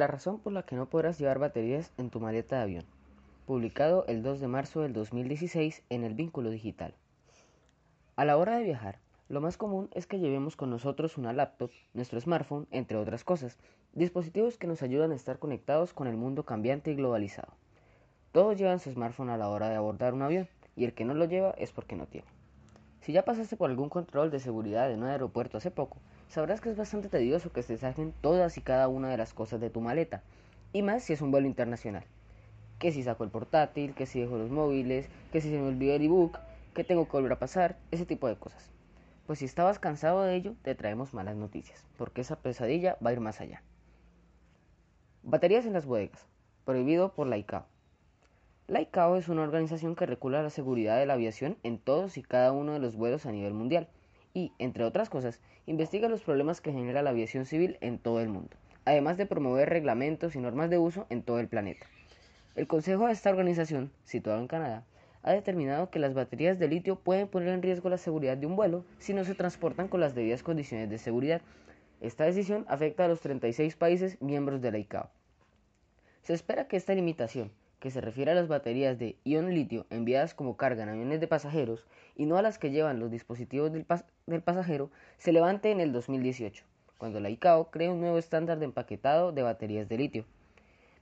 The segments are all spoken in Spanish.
La razón por la que no podrás llevar baterías en tu maleta de avión. Publicado el 2 de marzo del 2016 en el Vínculo Digital. A la hora de viajar, lo más común es que llevemos con nosotros una laptop, nuestro smartphone, entre otras cosas, dispositivos que nos ayudan a estar conectados con el mundo cambiante y globalizado. Todos llevan su smartphone a la hora de abordar un avión, y el que no lo lleva es porque no tiene. Si ya pasaste por algún control de seguridad en un aeropuerto hace poco, sabrás que es bastante tedioso que se saquen todas y cada una de las cosas de tu maleta, y más si es un vuelo internacional. Que si saco el portátil, que si dejo los móviles, que si se me olvidó el ebook, que tengo que volver a pasar, ese tipo de cosas. Pues si estabas cansado de ello, te traemos malas noticias, porque esa pesadilla va a ir más allá. Baterías en las bodegas, prohibido por la ICAO. La ICAO es una organización que regula la seguridad de la aviación en todos y cada uno de los vuelos a nivel mundial y, entre otras cosas, investiga los problemas que genera la aviación civil en todo el mundo, además de promover reglamentos y normas de uso en todo el planeta. El consejo de esta organización, situado en Canadá, ha determinado que las baterías de litio pueden poner en riesgo la seguridad de un vuelo si no se transportan con las debidas condiciones de seguridad. Esta decisión afecta a los 36 países miembros de la ICAO. Se espera que esta limitación, que se refiere a las baterías de ion litio enviadas como carga en aviones de pasajeros y no a las que llevan los dispositivos del, del, pasajero, se levante en el 2018, cuando la ICAO cree un nuevo estándar de empaquetado de baterías de litio.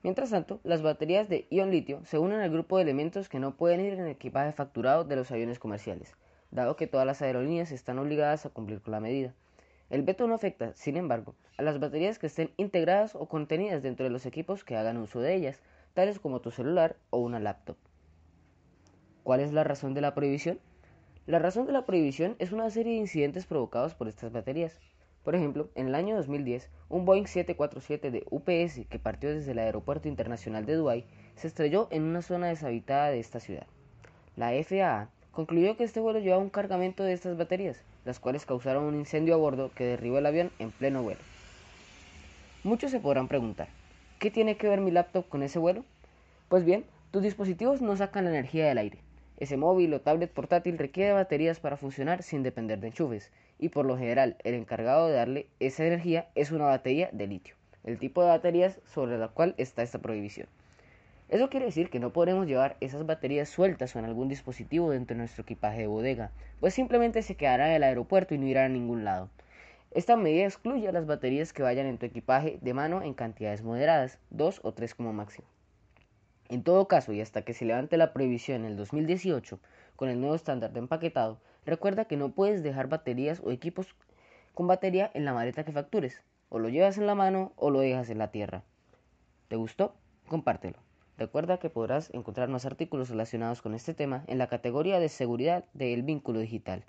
Mientras tanto, las baterías de ion litio se unen al grupo de elementos que no pueden ir en el equipaje facturado de los aviones comerciales, dado que todas las aerolíneas están obligadas a cumplir con la medida. El veto no afecta, sin embargo, a las baterías que estén integradas o contenidas dentro de los equipos que hagan uso de ellas, como tu celular o una laptop. ¿Cuál es la razón de la prohibición? La razón de la prohibición es una serie de incidentes provocados por estas baterías. Por ejemplo, en el año 2010, un Boeing 747 de UPS que partió desde el Aeropuerto Internacional de Dubái se estrelló en una zona deshabitada de esta ciudad. La FAA concluyó que este vuelo llevaba un cargamento de estas baterías, las cuales causaron un incendio a bordo que derribó el avión en pleno vuelo. Muchos se podrán preguntar, ¿Qué tiene que ver mi laptop con ese vuelo? Pues bien, tus dispositivos no sacan la energía del aire. Ese móvil o tablet portátil requiere baterías para funcionar sin depender de enchufes, y por lo general el encargado de darle esa energía es una batería de litio, el tipo de baterías sobre la cual está esta prohibición. Eso quiere decir que no podremos llevar esas baterías sueltas o en algún dispositivo dentro de nuestro equipaje de bodega, pues simplemente se quedará en el aeropuerto y no irá a ningún lado. Esta medida excluye a las baterías que vayan en tu equipaje de mano en cantidades moderadas, 2 o 3 como máximo. En todo caso, y hasta que se levante la prohibición en el 2018 con el nuevo estándar de empaquetado, recuerda que no puedes dejar baterías o equipos con batería en la maleta que factures. O lo llevas en la mano o lo dejas en la tierra. ¿Te gustó? Compártelo. Recuerda que podrás encontrar más artículos relacionados con este tema en la categoría de seguridad del vínculo digital.